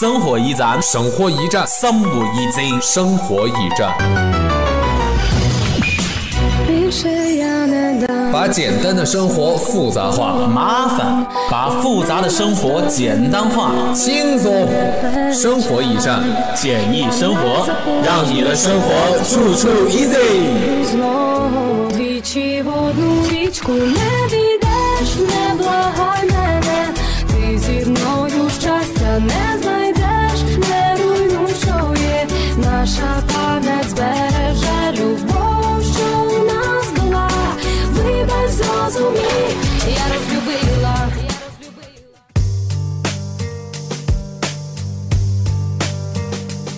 生活驿站生活驿站生活 easy，生活驿站把简单的生活复杂化麻烦把复杂的生活简单化。轻松生活驿站简易生活让你的生活处处 easy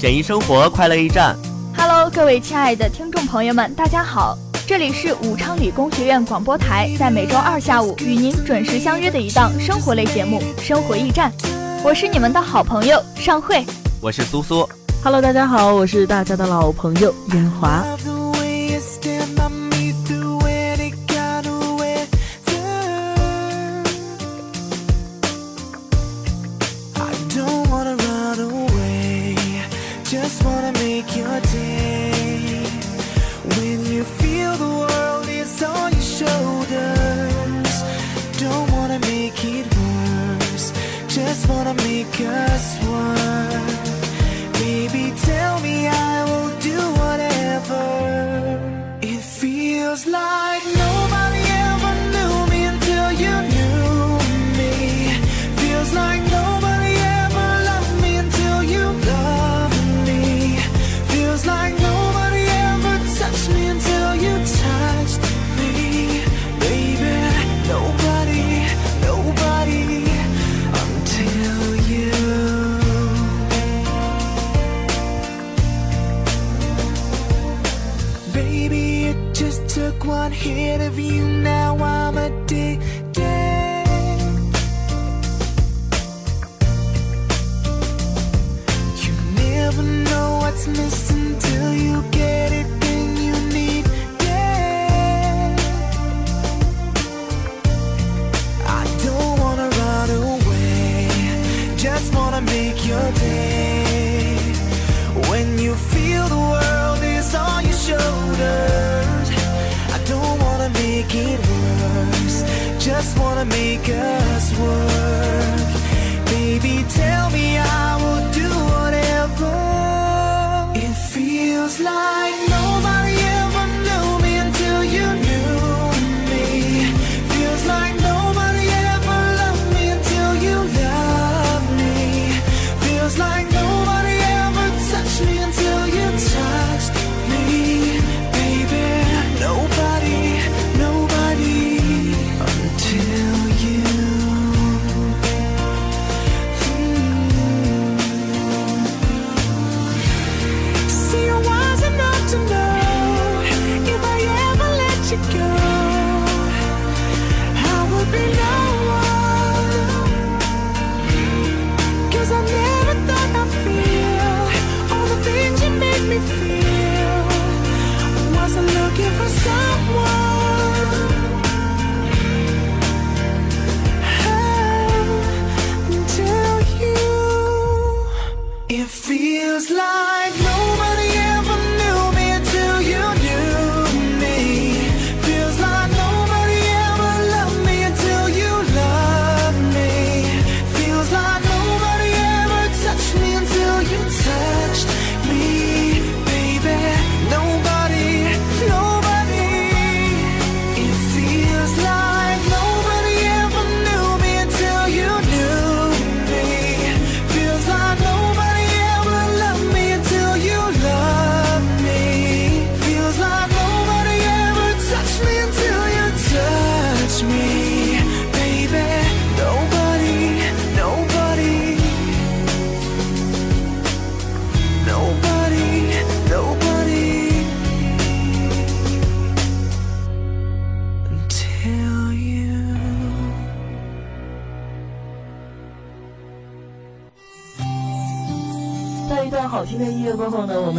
简易生活，快乐驿站。Hello，各位亲爱的听众朋友们，大家好！这里是武昌理工学院广播台，在每周二下午与您准时相约的一档生活类节目《生活驿站》。我是你们的好朋友尚慧，我是苏苏。Hello，大家好，我是大家的老朋友严华。ahead of you now.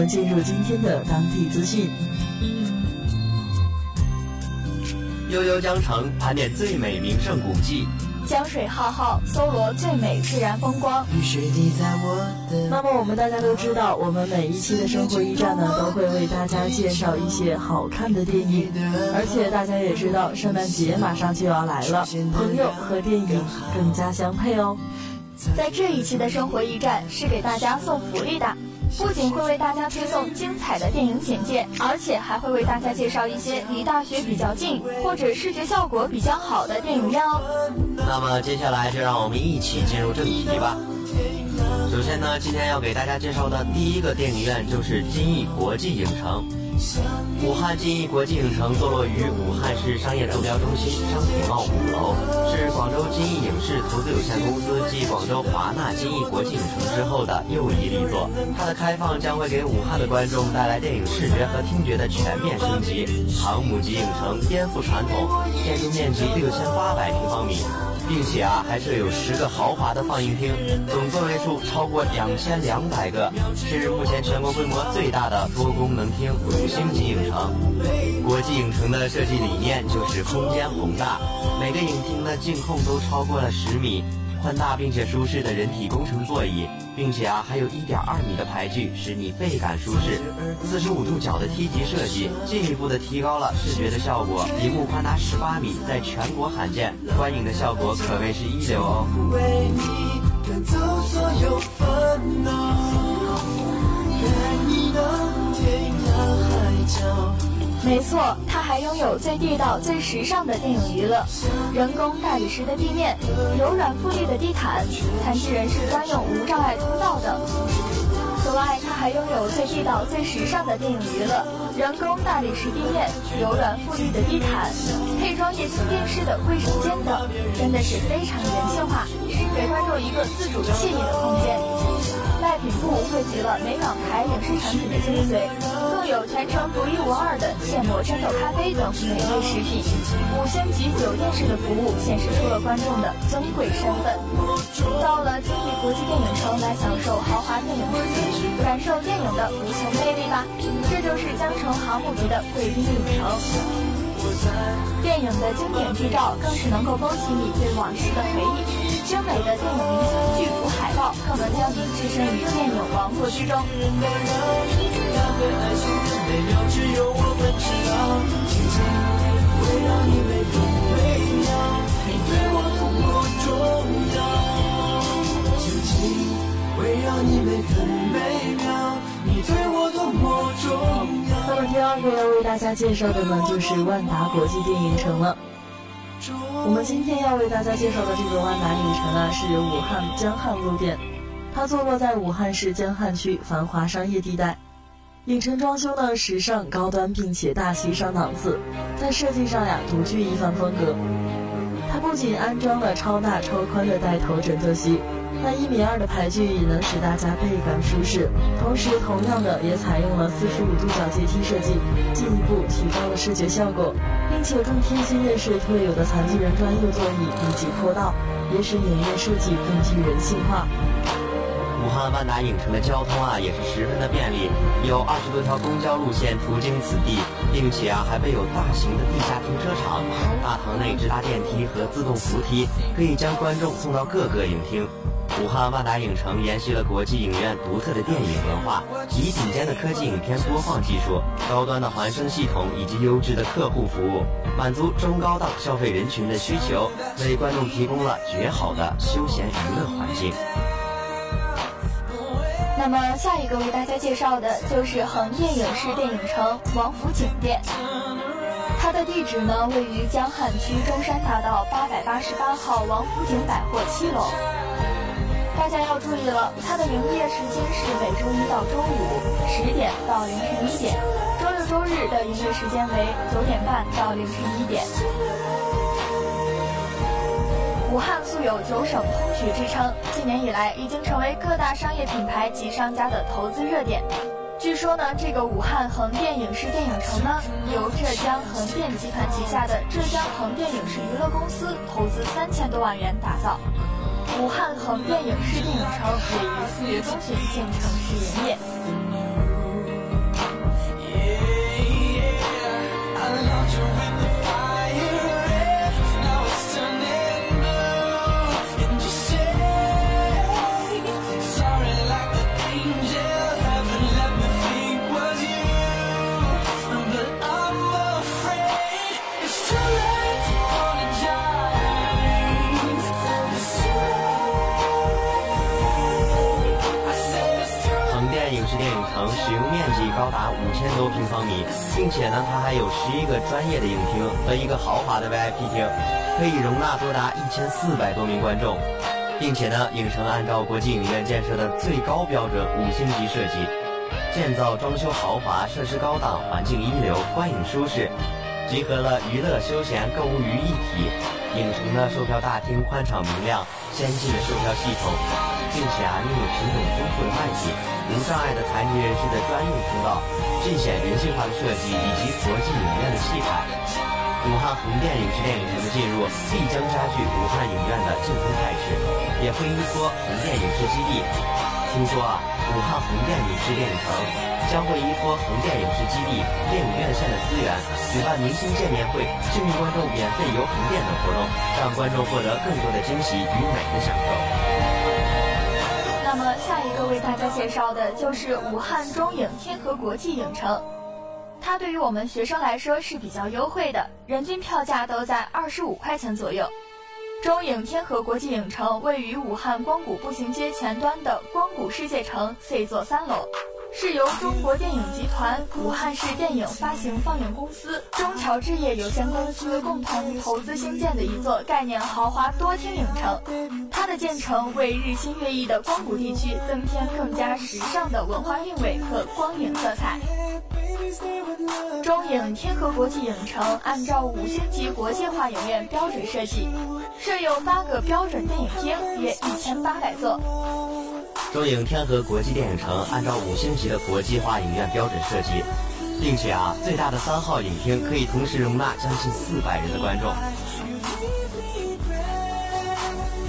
进入今天的当地资讯。悠悠江城盘点最美名胜古迹。江水浩浩搜罗最美自然风光。那么我们大家都知道我们每一期的生活驿站呢都会为大家介绍一些好看的电影。而且大家也知道圣诞节马上就要来了朋友和电影更加相配哦。在这一期的生活驿站是给大家送福利的。不仅会为大家推送精彩的电影简介，而且还会为大家介绍一些离大学比较近或者视觉效果比较好的电影院哦。那么接下来就让我们一起进入正题吧。首先呢，今天要给大家介绍的第一个电影院就是金逸国际影城。武汉金逸国际影城坐落于武汉市商业投标中心商品贸五楼，是广州金逸影视投资有限公司继广州华纳金逸国际影城之后的又一力作。它的开放将会给武汉的观众带来电影视觉和听觉的全面升级。航母级影城颠覆传统，建筑面积六千八百平方米。并且啊，还设有十个豪华的放映厅，总座位数超过两千两百个，是目前全国规模最大的多功能厅五星级影城。国际影城的设计理念就是空间宏大，每个影厅的净控都超过了十米，宽大并且舒适的人体工程座椅，并且啊还有一点二米的排距，使你倍感舒适。四十五度角的梯级设计，进一步的提高了视觉的效果。荧幕宽达十八米，在全国罕见，观影的效果可谓是一流哦。为你赶走所有烦恼，带你到天涯海角。没错，它还拥有最地道、最时尚的电影娱乐，人工大理石的地面，柔软富丽的地毯，残疾人士专用无障碍通道等。此外，它还拥有最地道、最时尚的电影娱乐，人工大理石地面，柔软富丽的地毯，配装液晶电视的卫生间等，真的是非常人性化，给观众一个自主惬意的空间。卖品部汇集了美港台影视产品的精髓，更有全程独一无二的现磨真豆咖啡等美味食品，五星级酒店式的服务显示出了观众的尊贵身份。到了金逸国际电影城来享受豪华电影之姿，感受电影的无穷魅力吧！这就是江城航母级的贵宾影城。电影的经典剧照更是能够勾起你对往事的回忆。精美的电影明星剧图海报更能将你置身于电影王国之中。那么第二个要为大家介绍的呢，就是万达国际电影城了。我们今天要为大家介绍的这个万达影城啊，是武汉江汉路店，它坐落在武汉市江汉区繁华商业地带。影城装修呢时尚高端，并且大气上档次，在设计上呀独具一番风格。它不仅安装了超大超宽的带头枕坐席，那一米二的排距也能使大家倍感舒适。同时，同样的也采用了四十五度角阶梯设计，进一步提高了视觉效果，并且更贴心的是特有的残疾人专用座椅以及坡道，也使影院设计更具人性化。武汉万达影城的交通啊也是十分的便利，有二十多条公交路线途经此地，并且啊还备有大型的地下停车场，大堂内直达电梯和自动扶梯，可以将观众送到各个影厅。武汉万达影城延续了国际影院独特的电影文化，以顶尖的科技影片播放技术、高端的环声系统以及优质的客户服务，满足中高档消费人群的需求，为观众提供了绝好的休闲娱乐环境。那么下一个为大家介绍的就是横店影视电影城王府井店，它的地址呢位于江汉区中山大道八百八十八号王府井百货七楼。大家要注意了，它的营业时间是每周一到周五十点到凌晨一点，周六周日的营业时间为九点半到凌晨一点。武汉素有九省通衢之称，近年以来已经成为各大商业品牌及商家的投资热点。据说呢，这个武汉横店影视电影城呢，由浙江横店集团旗下的浙江横店影视娱乐公司投资三千多万元打造。武汉横店影视电影城也于四月中旬建成试营业。米，并且呢，它还有十一个专业的影厅和一个豪华的 VIP 厅，可以容纳多达一千四百多名观众，并且呢，影城按照国际影院建设的最高标准五星级设计，建造装修豪华，设施高档，环境一流，观影舒适，集合了娱乐、休闲、购物于一体。影城的售票大厅宽敞明亮，先进的售票系统，并且啊拥有品种丰富的卖品，无障碍的残疾人士的专用通道，尽显人性化的设计以及国际影院的气派。武汉横店影视电影城的进入，必将加剧武汉影院的竞争态势，也会依托横店影视基地。听说啊，武汉横店影视电影城。将会依托横店影视基地、电影院线的资源，举办明星见面会、幸运观众免费游横店等活动，让观众获得更多的惊喜与美的享受。那么下一个为大家介绍的就是武汉中影天河国际影城，它对于我们学生来说是比较优惠的，人均票价都在二十五块钱左右。中影天河国际影城位于武汉光谷步行街前端的光谷世界城 C 座三楼。是由中国电影集团、武汉市电影发行放映公司、中侨置业有限公司共同投资兴建的一座概念豪华多厅影城。它的建成为日新月异的光谷地区增添更加时尚的文化韵味和光影色彩。中影天河国际影城按照五星级国际化影院标准设计，设有八个标准电影厅，约一千八百座。中影天河国际电影城按照五星级的国际化影院标准设计，并且啊，最大的三号影厅可以同时容纳将近四百人的观众。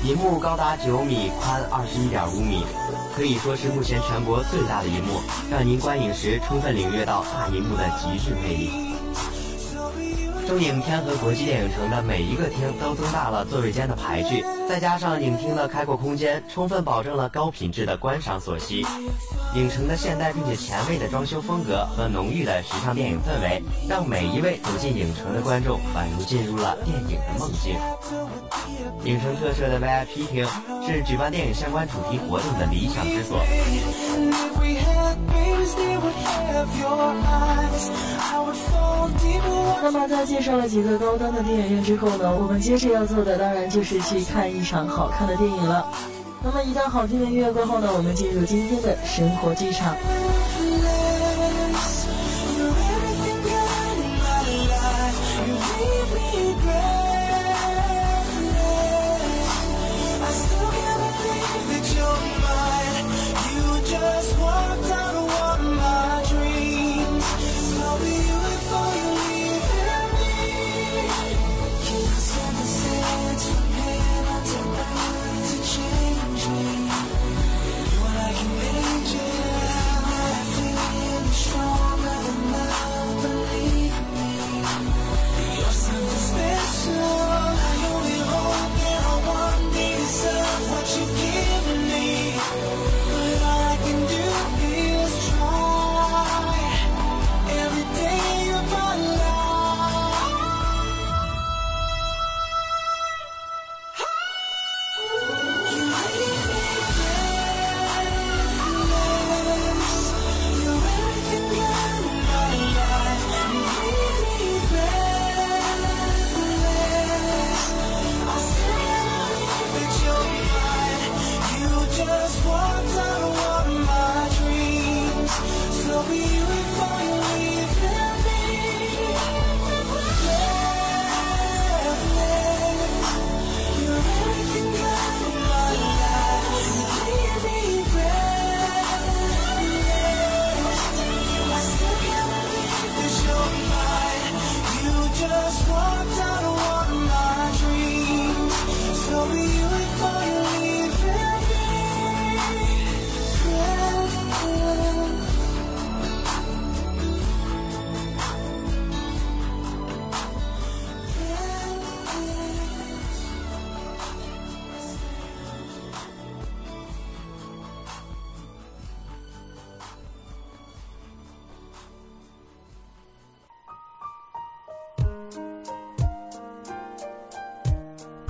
银幕高达九米，宽二十一点五米，可以说是目前全国最大的银幕，让您观影时充分领略到大银幕的极致魅力。中影天河国际电影城的每一个厅都增大了座位间的排距，再加上影厅的开阔空间，充分保证了高品质的观赏所需。影城的现代并且前卫的装修风格和浓郁的时尚电影氛围，让每一位走进影城的观众宛如进入了电影的梦境。影城特设的 VIP 厅是举办电影相关主题活动的理想之所 if we had babysnewithhat have your eyesi would fall deeper。那么在介绍了几个高端的电影院之后呢，我们接着要做的当然就是去看一场好看的电影了。那么一段好听的音乐过后呢，我们进入今天的生活剧场。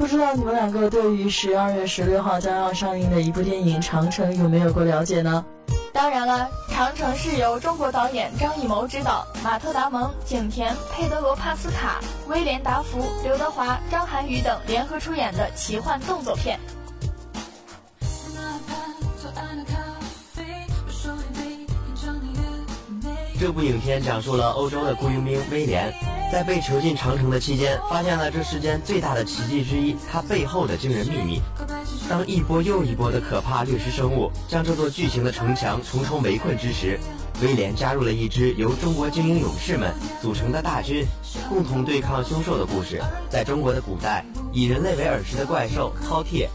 不知道你们两个对于十二月十六号将要上映的一部电影《长城》有没有过了解呢？当然了，《长城》是由中国导演张艺谋执导，马特·达蒙、景甜、佩德罗·帕斯卡、威廉·达福、刘德华、张涵予等联合出演的奇幻动作片。这部影片讲述了欧洲的雇佣兵威廉，在被囚禁长城的期间，发现了这世间最大的奇迹之一——它背后的惊人秘密。当一波又一波的可怕掠食生物将这座巨型的城墙重重围困之时，威廉加入了一支由中国精英勇士们组成的大军，共同对抗凶兽的故事。在中国的古代，以人类为饵食的怪兽饕餮。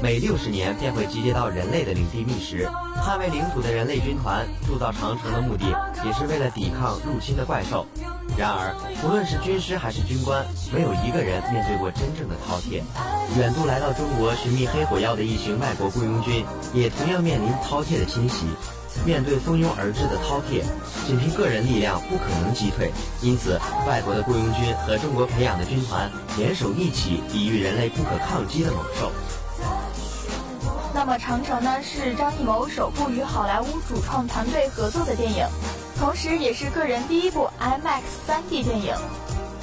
每六十年便会集结到人类的领地觅食，捍卫领土的人类军团铸造长城的目的，也是为了抵抗入侵的怪兽。然而，不论是军师还是军官，没有一个人面对过真正的饕餮。远渡来到中国寻觅黑火药的一群外国雇佣军，也同样面临饕餮的侵袭。面对蜂拥而至的饕餮，仅凭个人力量不可能击退，因此，外国的雇佣军和中国培养的军团联手一起抵御人类不可抗击的猛兽。那么，《长城》呢是张艺谋首部与好莱坞主创团队合作的电影，同时也是个人第一部 IMAX 3D 电影。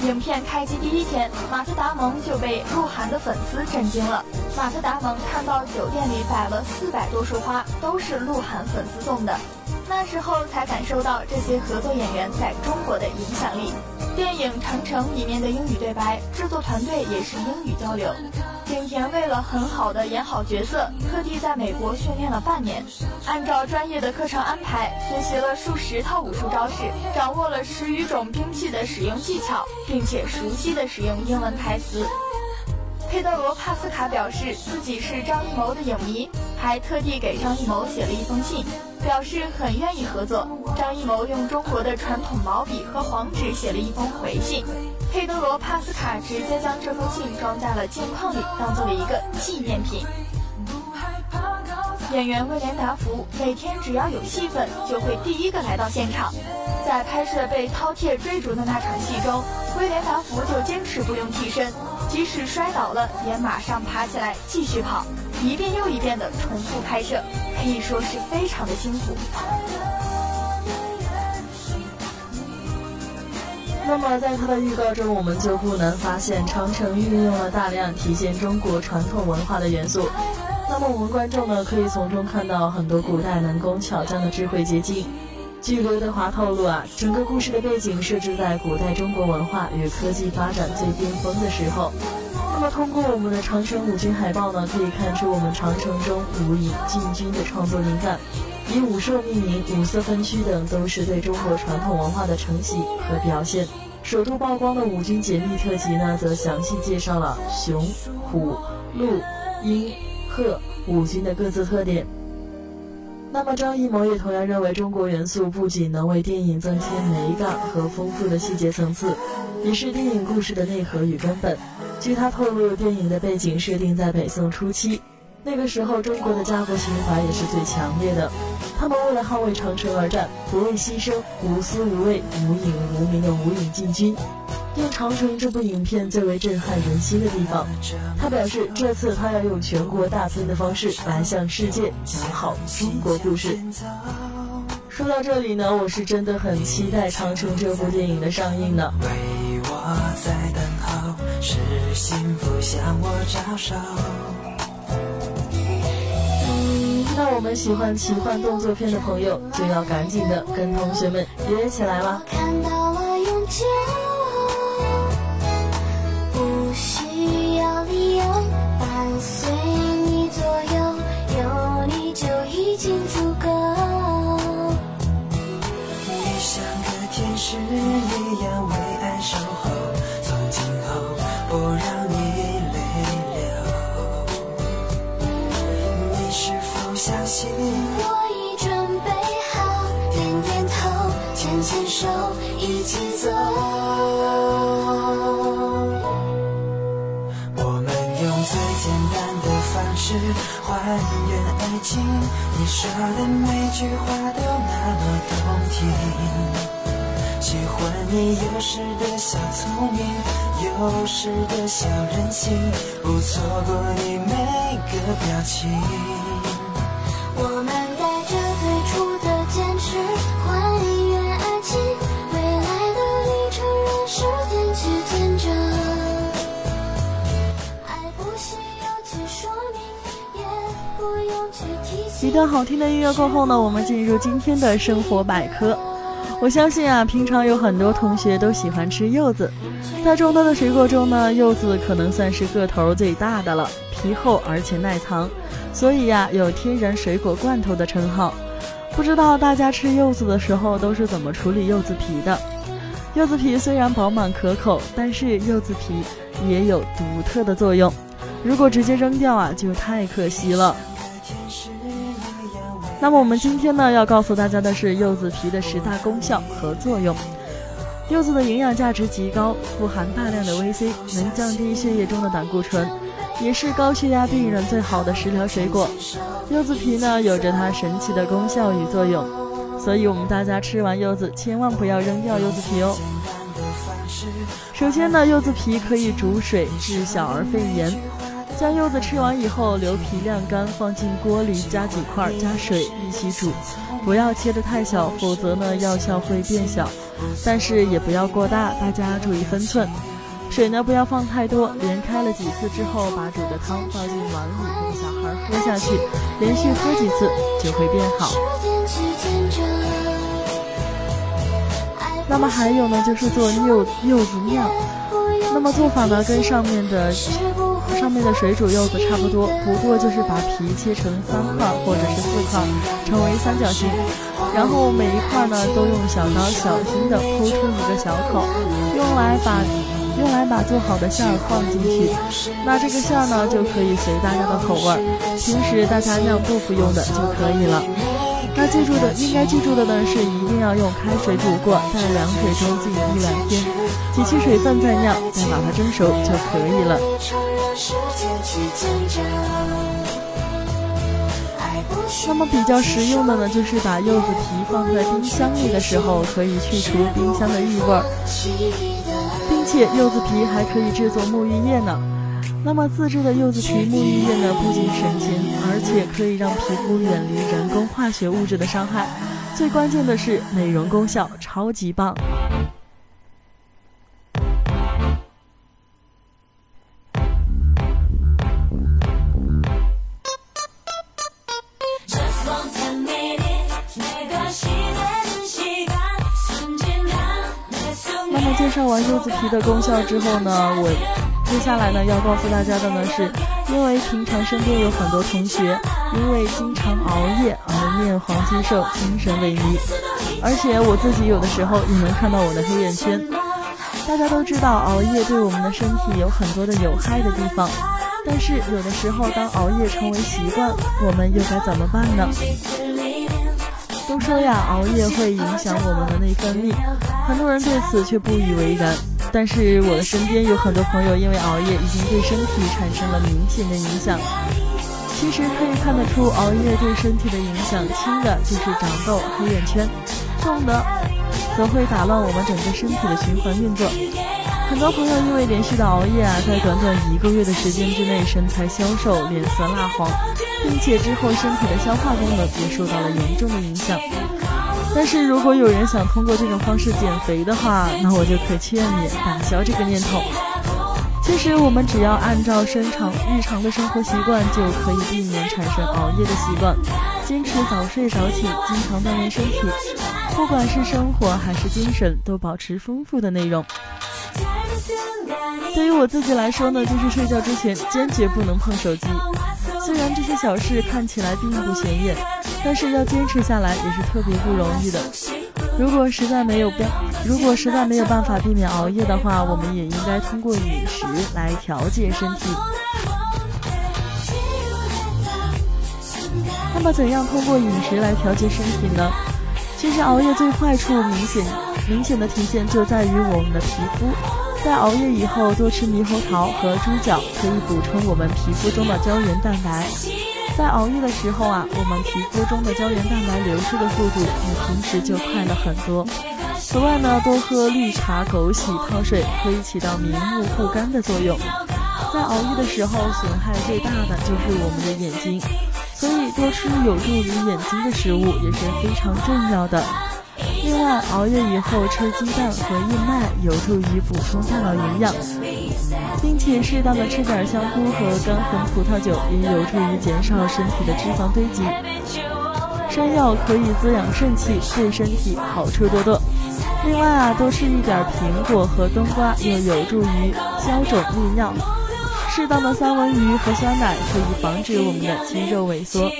影片开机第一天，马特·达蒙就被鹿晗的粉丝震惊了。马特·达蒙看到酒店里摆了四百多束花，都是鹿晗粉丝送的，那时候才感受到这些合作演员在中国的影响力。电影《长城》里面的英语对白，制作团队也是英语交流。景甜为了很好的演好角色，特地在美国训练了半年，按照专业的课程安排，学习了数十套武术招式，掌握了十余种兵器的使用技巧，并且熟悉的使用英文台词。佩德罗·帕斯卡表示自己是张艺谋的影迷，还特地给张艺谋写了一封信，表示很愿意合作。张艺谋用中国的传统毛笔和黄纸写了一封回信，佩德罗·帕斯卡直接将这封信装在了镜框里，当做了一个纪念品。演员威廉·达福每天只要有戏份，就会第一个来到现场。在拍摄被饕餮追逐的那场戏中，威廉·达福就坚持不用替身，即使摔倒了，也马上爬起来继续跑，一遍又一遍的重复拍摄，可以说是非常的辛苦。那么，在它的预告中，我们就不难发现，长城运用了大量体现中国传统文化的元素。那么，我们观众呢，可以从中看到很多古代能工巧匠的智慧结晶。据刘德华透露啊，整个故事的背景设置在古代中国文化与科技发展最巅峰的时候。那么，通过我们的长城五军海报呢，可以看出我们长城中武影进军的创作灵感。以武兽命名、五色分区等，都是对中国传统文化的承袭和表现。首度曝光的五军解密特辑呢，则详细介绍了熊、虎、鹿、鹰、鹤五军的各自特点。那么，张艺谋也同样认为，中国元素不仅能为电影增添美感和丰富的细节层次，也是电影故事的内核与根本。据他透露，电影的背景设定在北宋初期，那个时候中国的家国情怀也是最强烈的。他们为了捍卫长城而战，不畏牺牲，无私无畏，无影无名的无影进军。用《长城》这部影片最为震撼人心的地方，他表示，这次他要用全国大片的方式来向世界讲好中国故事。说到这里呢，我是真的很期待《长城》这部电影的上映呢。在等候，是幸福向我招手。那我们喜欢奇幻动作片的朋友，就要赶紧的跟同学们约起来了！看到了眼前，他的每句话都那么动听。喜欢你有时的小聪明，有时的小任性，不错过你每个表情。我们一段好听的音乐过后呢，我们进入今天的生活百科。我相信啊，平常有很多同学都喜欢吃柚子，在众多的水果中呢，柚子可能算是个头最大的了，皮厚而且耐藏，所以呀，有“天然水果罐头”的称号。不知道大家吃柚子的时候都是怎么处理柚子皮的？柚子皮虽然饱满可口，但是柚子皮也有独特的作用，如果直接扔掉啊，就太可惜了。那么我们今天呢要告诉大家的是柚子皮的十大功效和作用。柚子的营养价值极高，富含大量的 VC，能降低血液中的胆固醇，也是高血压病人最好的食疗水果。柚子皮呢有着它神奇的功效与作用，所以我们大家吃完柚子千万不要扔掉柚子皮哦。首先呢，柚子皮可以煮水治小儿肺炎。将柚子吃完以后，留皮晾干，放进锅里加几块，加水一起煮，不要切得太小，否则呢药效会变小。但是也不要过大，大家注意分寸。水呢不要放太多，连开了几次之后，把煮的汤倒进碗里，给小孩喝下去，连续喝几次就会变好。那么还有呢，就是做柚柚子酿。那么做法呢，跟上面的上面的水煮柚子差不多，不过就是把皮切成三块或者是四块，成为三角形，然后每一块呢都用小刀小心的剖出一个小口，用来把用来把做好的馅儿放进去。那这个馅儿呢就可以随大家的口味，平时大家酿豆腐用的就可以了。那记住的，应该记住的呢是一定要用开水煮过，在凉水中浸一两天，挤去水分再酿，再把它蒸熟就可以了。那么比较实用的呢，就是把柚子皮放在冰箱里的时候，可以去除冰箱的异味儿，并且柚子皮还可以制作沐浴液呢。那么自制的柚子皮沐浴液呢，不仅省钱，而且可以让皮肤远离人工化学物质的伤害，最关键的是美容功效超级棒。那么介绍完柚子皮的功效之后呢，我。接下来呢，要告诉大家的呢，是因为平常身边有很多同学因为经常熬夜而面黄肌瘦、精神萎靡，而且我自己有的时候也能看到我的黑眼圈。大家都知道熬夜对我们的身体有很多的有害的地方，但是有的时候当熬夜成为习惯，我们又该怎么办呢？都说呀，熬夜会影响我们的内分泌，很多人对此却不以为然。但是我的身边有很多朋友因为熬夜已经对身体产生了明显的影响。其实可以看得出，熬夜对身体的影响，轻的就是长痘、黑眼圈，重的则会打乱我们整个身体的循环运作。很多朋友因为连续的熬夜啊，在短短一个月的时间之内，身材消瘦、脸色蜡黄，并且之后身体的消化功能也受到了严重的影响。但是如果有人想通过这种方式减肥的话，那我就可劝你打消这个念头。其实我们只要按照生常日常的生活习惯，就可以避免产生熬夜的习惯，坚持早睡早起，经常锻炼身体，不管是生活还是精神，都保持丰富的内容。对于我自己来说呢，就是睡觉之前坚决不能碰手机。虽然这些小事看起来并不显眼，但是要坚持下来也是特别不容易的。如果实在没有办，如果实在没有办法避免熬夜的话，我们也应该通过饮食来调节身体。那么，怎样通过饮食来调节身体呢？其实，熬夜最坏处明显明显的体现就在于我们的皮肤。在熬夜以后，多吃猕猴桃和猪脚，可以补充我们皮肤中的胶原蛋白。在熬夜的时候啊，我们皮肤中的胶原蛋白流失的速度比平时就快了很多。此外呢，多喝绿茶、枸杞泡水，可以起到明目护肝的作用。在熬夜的时候，损害最大的就是我们的眼睛，所以多吃有助于眼睛的食物也是非常重要的。另外，熬夜以后吃鸡蛋和燕麦有助于补充大脑营养，并且适当的吃点香菇和干红葡萄酒也有助于减少身体的脂肪堆积。山药可以滋养肾气，对身体好处多多。另外啊，多吃一点苹果和冬瓜，又有助于消肿利尿。适当的三文鱼和酸奶可以防止我们的肌肉萎缩。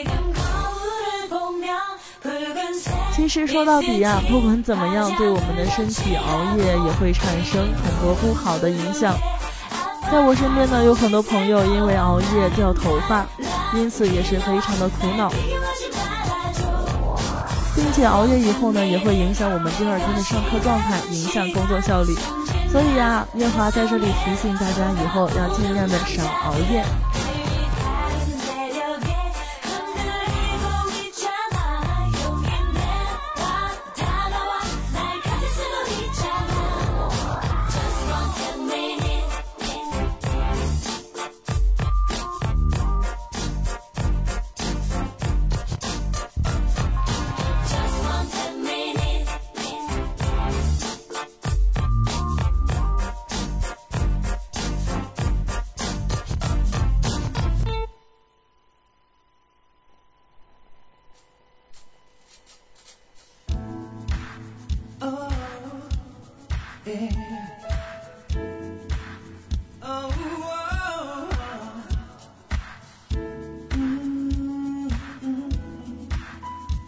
其实说到底呀，不管怎么样，对我们的身体熬夜也会产生很多不好的影响。在我身边呢，有很多朋友因为熬夜掉头发，因此也是非常的苦恼，并且熬夜以后呢，也会影响我们第二天的上课状态，影响工作效率。所以呀，月华在这里提醒大家，以后要尽量的少熬夜。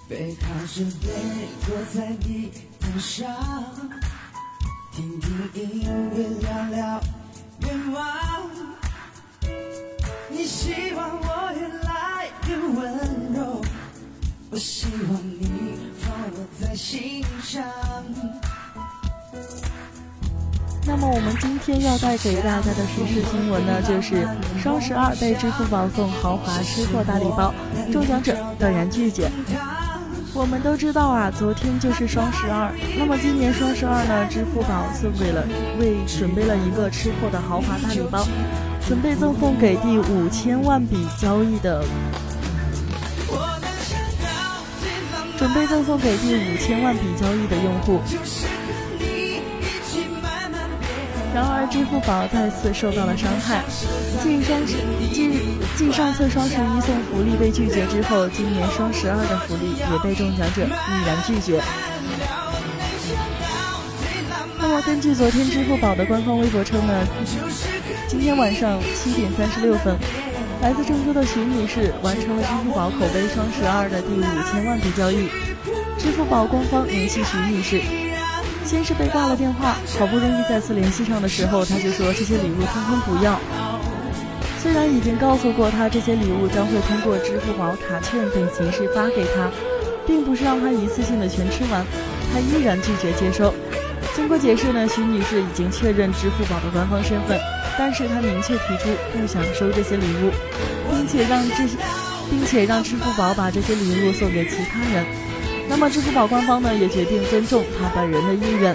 背靠着背坐在地毯上，听听音乐，聊聊愿望。你希望我越来越温柔，我希望你放我在心上。那么我们今天要带给大家的时事新闻呢，就是双十二被支付宝送豪华吃货大礼包，中奖者断然拒绝。我们都知道啊，昨天就是双十二。那么今年双十二呢，支付宝送给了为准备了一个吃货的豪华大礼包，准备赠送给第五千万笔交易的，准备赠送给第五千万笔交易的用户。然而，支付宝再次受到了伤害。继双十继继上次双十一送福利被拒绝之后，今年双十二的福利也被中奖者毅然拒绝。那么，根据昨天支付宝的官方微博称呢，今天晚上七点三十六分，来自郑州的徐女士完成了支付宝口碑双十二的第五千万笔交易。支付宝官方联系徐女士。先是被挂了电话，好不容易再次联系上的时候，他就说这些礼物通通不要。虽然已经告诉过他这些礼物将会通过支付宝卡券等形式发给他，并不是让他一次性的全吃完，他依然拒绝接收。经过解释呢，徐女士已经确认支付宝的官方身份，但是她明确提出不想收这些礼物，并且让这些，并且让支付宝把这些礼物送给其他人。那么，支付宝官方呢也决定尊重他本人的意愿。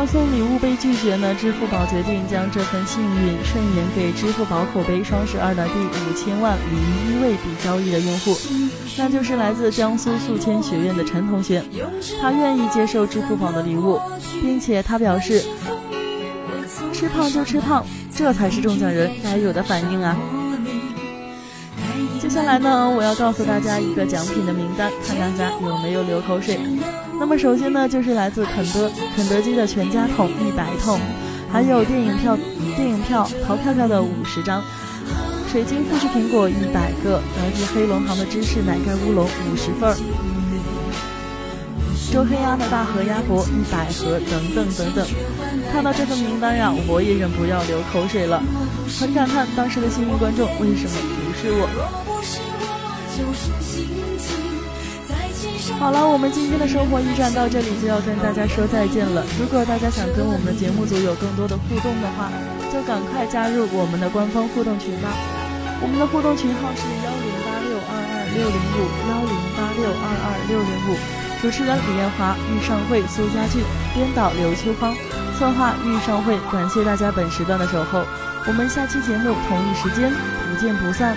要送礼物被拒绝呢？支付宝决定将这份幸运顺延给支付宝口碑双十二的第五千万零一位笔交易的用户，那就是来自江苏宿迁学院的陈同学。他愿意接受支付宝的礼物，并且他表示：“吃胖就吃胖，这才是中奖人该有的反应啊！”接下来呢，我要告诉大家一个奖品的名单，看大家有没有流口水。那么首先呢，就是来自肯德肯德基的全家桶一百桶，还有电影票电影票淘票票的五十张，水晶富士苹果一百个，来自黑龙行的芝士奶盖乌龙五十份儿，周黑鸭的大盒鸭脖一百盒，等等等等。看到这份名单呀，我也忍不要流口水了，很感叹当时的幸运观众为什么不是我。好了，我们今天的生活驿站到这里就要跟大家说再见了。如果大家想跟我们的节目组有更多的互动的话，就赶快加入我们的官方互动群吧。我们的互动群号是幺零八六二二六零五幺零八六二二六零五。主持人李艳华、玉上会、苏家俊，编导刘秋芳，策划玉上会。感谢大家本时段的守候，我们下期节目同一时间不见不散。